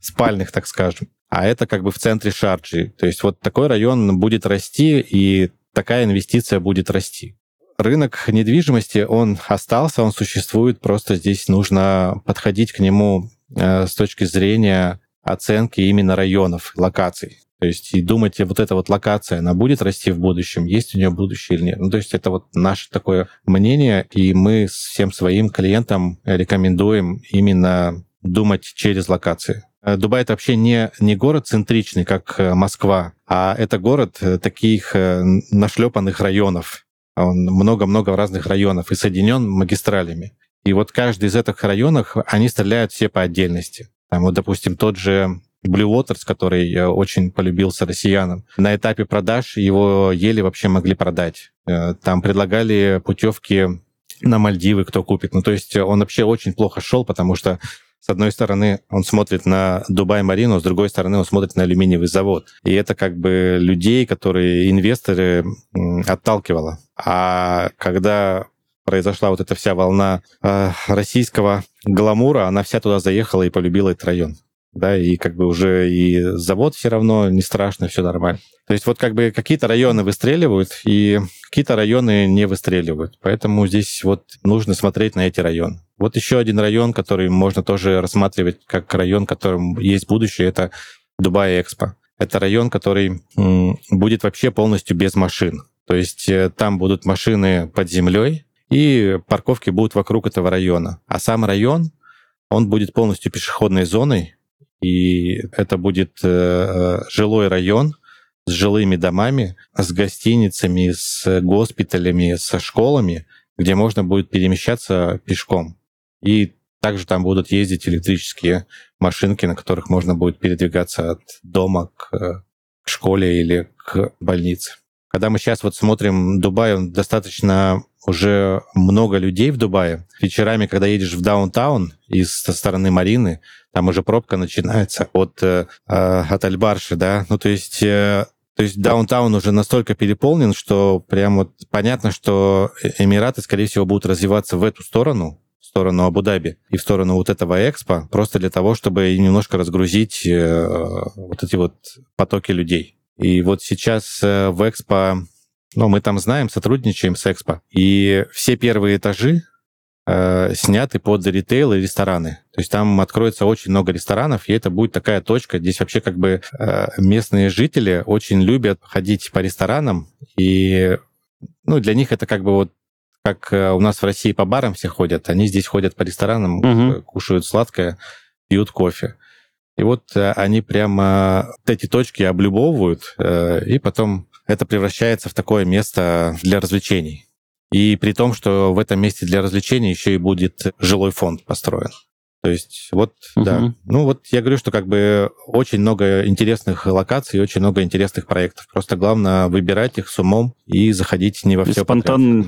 B: спальных, так скажем. А это как бы в центре Шарджи. То есть вот такой район будет расти, и такая инвестиция будет расти. Рынок недвижимости, он остался, он существует, просто здесь нужно подходить к нему э, с точки зрения оценки именно районов, локаций. То есть и думать, вот эта вот локация, она будет расти в будущем, есть у нее будущее или нет. Ну, то есть это вот наше такое мнение, и мы всем своим клиентам рекомендуем именно думать через локации. Э, Дубай это вообще не, не город центричный, как э, Москва, а это город э, таких нашлепанных районов. Он много-много разных районов и соединен магистралями. И вот каждый из этих районов, они стреляют все по отдельности. Там вот, допустим, тот же Blue Waters, который очень полюбился россиянам. На этапе продаж его еле вообще могли продать. Э, там предлагали путевки на Мальдивы, кто купит. Ну, то есть он вообще очень плохо шел, потому что с одной стороны, он смотрит на Дубай-Марину, с другой стороны, он смотрит на алюминиевый завод. И это как бы людей, которые инвесторы отталкивало. А когда произошла вот эта вся волна э, российского гламура, она вся туда заехала и полюбила этот район да, и как бы уже и завод все равно не страшно, все нормально. То есть вот как бы какие-то районы выстреливают, и какие-то районы не выстреливают. Поэтому здесь вот нужно смотреть на эти районы. Вот еще один район, который можно тоже рассматривать как район, которым есть будущее, это Дубай Экспо. Это район, который будет вообще полностью без машин. То есть э, там будут машины под землей, и парковки будут вокруг этого района. А сам район, он будет полностью пешеходной зоной, и это будет э, э, жилой район с жилыми домами, с гостиницами, с госпиталями, со школами, где можно будет перемещаться пешком. И также там будут ездить электрические машинки, на которых можно будет передвигаться от дома к, к школе или к больнице. Когда мы сейчас вот смотрим Дубай, он достаточно уже много людей в Дубае. Вечерами, когда едешь в даунтаун из со стороны Марины, там уже пробка начинается от, э, от Альбарши, да, ну то есть э, то есть даунтаун уже настолько переполнен, что прям вот понятно, что Эмираты, скорее всего, будут развиваться в эту сторону, в сторону Абу-Даби и в сторону вот этого экспо, просто для того, чтобы немножко разгрузить э, вот эти вот потоки людей. И вот сейчас в экспо ну, мы там знаем, сотрудничаем с Экспо. И все первые этажи э, сняты под ритейл и рестораны. То есть там откроется очень много ресторанов, и это будет такая точка. Здесь вообще как бы э, местные жители очень любят ходить по ресторанам, и ну, для них это как бы вот как э, у нас в России по барам все ходят, они здесь ходят по ресторанам, угу. кушают сладкое, пьют кофе. И вот э, они прямо эти точки облюбовывают, э, и потом это превращается в такое место для развлечений. И при том, что в этом месте для развлечений еще и будет жилой фонд построен. То есть вот, угу. да. Ну вот я говорю, что как бы очень много интересных локаций, очень много интересных проектов. Просто главное выбирать их с умом и заходить не во все.
A: Спонтанно,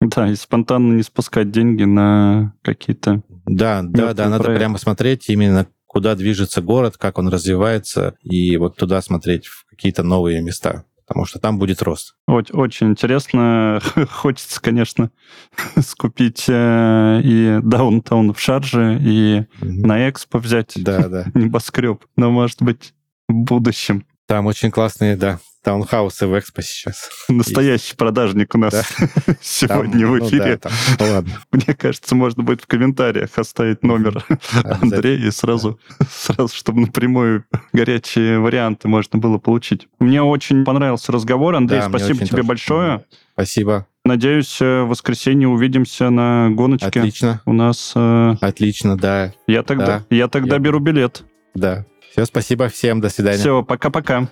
A: да, и спонтанно не спускать деньги на какие-то...
B: Да, да, да, надо прямо смотреть именно куда движется город, как он развивается, и вот туда смотреть в какие-то новые места потому что там будет рост.
A: Очень, очень интересно. Хочется, конечно, скупить э, и даунтаун в шарже, и mm-hmm. на экспо взять да, да. небоскреб. Но, может быть, в будущем.
B: Там очень классные, да, таунхаусы в Экспо сейчас.
A: Настоящий есть. продажник у нас да. сегодня там, в эфире. Ну, да, там. Ну, ладно. Мне кажется, можно будет в комментариях оставить номер Андрея и сразу, сразу, чтобы напрямую горячие варианты можно было получить. Мне очень понравился разговор. Андрей, да, спасибо тебе большое.
B: Спасибо.
A: Надеюсь, э, в воскресенье увидимся на гоночке.
B: Отлично.
A: У нас... Э...
B: Отлично, да.
A: Я тогда, да. Я тогда я... беру билет.
B: Да. Все, спасибо всем. До свидания.
A: Все, пока-пока.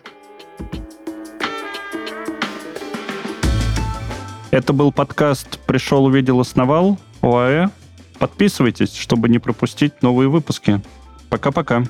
A: Это был подкаст «Пришел, увидел, основал» ОАЭ. Подписывайтесь, чтобы не пропустить новые выпуски. Пока-пока.